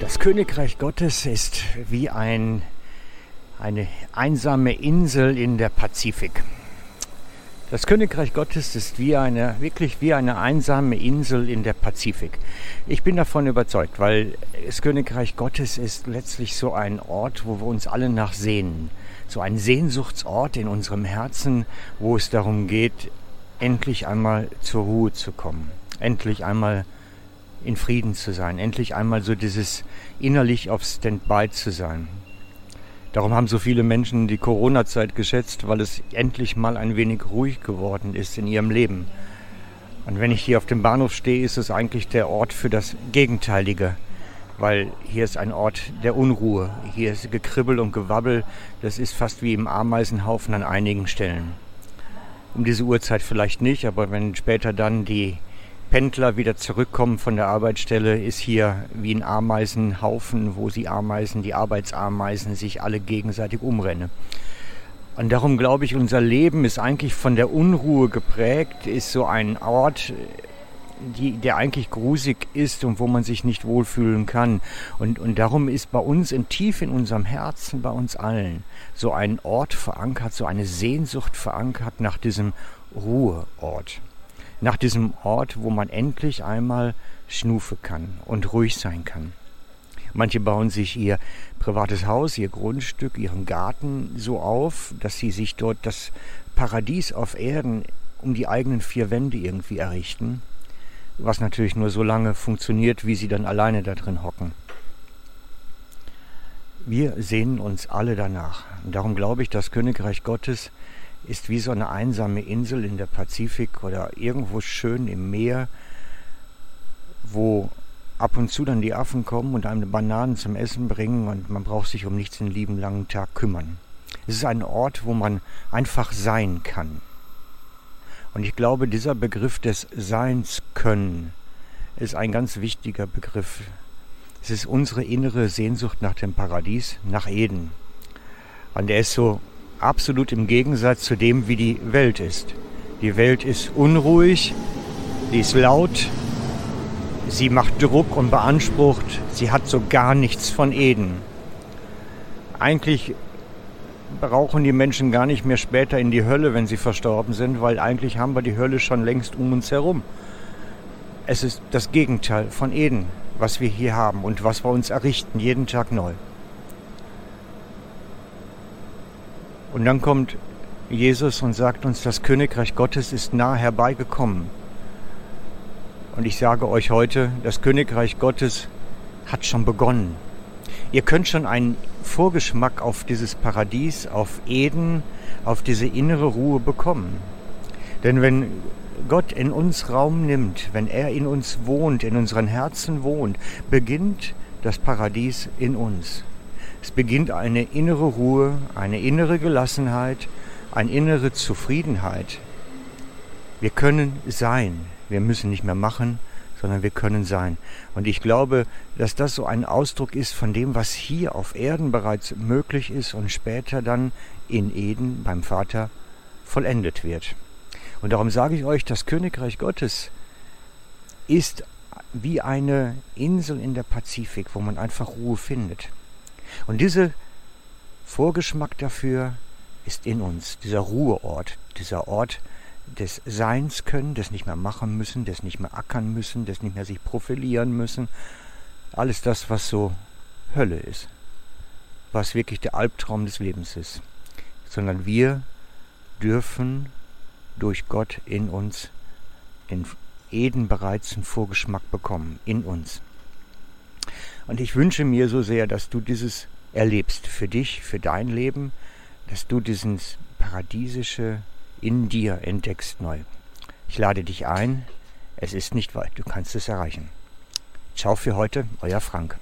Das Königreich Gottes ist wie ein, eine einsame Insel in der Pazifik. Das Königreich Gottes ist wie eine, wirklich wie eine einsame Insel in der Pazifik. Ich bin davon überzeugt, weil das Königreich Gottes ist letztlich so ein Ort, wo wir uns alle nach sehnen. So ein Sehnsuchtsort in unserem Herzen, wo es darum geht, endlich einmal zur Ruhe zu kommen. Endlich einmal in Frieden zu sein, endlich einmal so dieses innerlich auf Standby zu sein. Darum haben so viele Menschen die Corona-Zeit geschätzt, weil es endlich mal ein wenig ruhig geworden ist in ihrem Leben. Und wenn ich hier auf dem Bahnhof stehe, ist es eigentlich der Ort für das Gegenteilige, weil hier ist ein Ort der Unruhe. Hier ist Gekribbel und Gewabbel, das ist fast wie im Ameisenhaufen an einigen Stellen. Um diese Uhrzeit vielleicht nicht, aber wenn später dann die Pendler wieder zurückkommen von der Arbeitsstelle, ist hier wie ein Ameisenhaufen, wo sie Ameisen, die Arbeitsameisen, sich alle gegenseitig umrennen. Und darum glaube ich, unser Leben ist eigentlich von der Unruhe geprägt, ist so ein Ort, die, der eigentlich grusig ist und wo man sich nicht wohlfühlen kann. Und, und darum ist bei uns in tief in unserem Herzen, bei uns allen, so ein Ort verankert, so eine Sehnsucht verankert nach diesem Ruheort nach diesem Ort, wo man endlich einmal schnufe kann und ruhig sein kann. Manche bauen sich ihr privates Haus, ihr Grundstück, ihren Garten so auf, dass sie sich dort das Paradies auf Erden um die eigenen vier Wände irgendwie errichten, was natürlich nur so lange funktioniert, wie sie dann alleine da drin hocken. Wir sehnen uns alle danach. Und darum glaube ich, das Königreich Gottes ist wie so eine einsame Insel in der Pazifik oder irgendwo schön im Meer, wo ab und zu dann die Affen kommen und einem Bananen zum Essen bringen und man braucht sich um nichts den lieben langen Tag kümmern. Es ist ein Ort, wo man einfach sein kann. Und ich glaube, dieser Begriff des Seins können ist ein ganz wichtiger Begriff. Es ist unsere innere Sehnsucht nach dem Paradies, nach Eden. Und er ist so absolut im Gegensatz zu dem, wie die Welt ist. Die Welt ist unruhig, sie ist laut, sie macht Druck und beansprucht, sie hat so gar nichts von Eden. Eigentlich brauchen die Menschen gar nicht mehr später in die Hölle, wenn sie verstorben sind, weil eigentlich haben wir die Hölle schon längst um uns herum. Es ist das Gegenteil von Eden, was wir hier haben und was wir uns errichten, jeden Tag neu. Und dann kommt Jesus und sagt uns, das Königreich Gottes ist nah herbeigekommen. Und ich sage euch heute, das Königreich Gottes hat schon begonnen. Ihr könnt schon einen Vorgeschmack auf dieses Paradies, auf Eden, auf diese innere Ruhe bekommen. Denn wenn Gott in uns Raum nimmt, wenn er in uns wohnt, in unseren Herzen wohnt, beginnt das Paradies in uns. Es beginnt eine innere Ruhe, eine innere Gelassenheit, eine innere Zufriedenheit. Wir können sein. Wir müssen nicht mehr machen, sondern wir können sein. Und ich glaube, dass das so ein Ausdruck ist von dem, was hier auf Erden bereits möglich ist und später dann in Eden beim Vater vollendet wird. Und darum sage ich euch, das Königreich Gottes ist wie eine Insel in der Pazifik, wo man einfach Ruhe findet. Und dieser Vorgeschmack dafür ist in uns, dieser Ruheort, dieser Ort des Seins können, des nicht mehr machen müssen, des nicht mehr ackern müssen, des nicht mehr sich profilieren müssen. Alles das, was so Hölle ist, was wirklich der Albtraum des Lebens ist. Sondern wir dürfen durch Gott in uns in Eden bereits einen Vorgeschmack bekommen, in uns. Und ich wünsche mir so sehr, dass du dieses erlebst für dich, für dein Leben, dass du dieses Paradiesische in dir entdeckst neu. Ich lade dich ein. Es ist nicht weit. Du kannst es erreichen. Ciao für heute, euer Frank.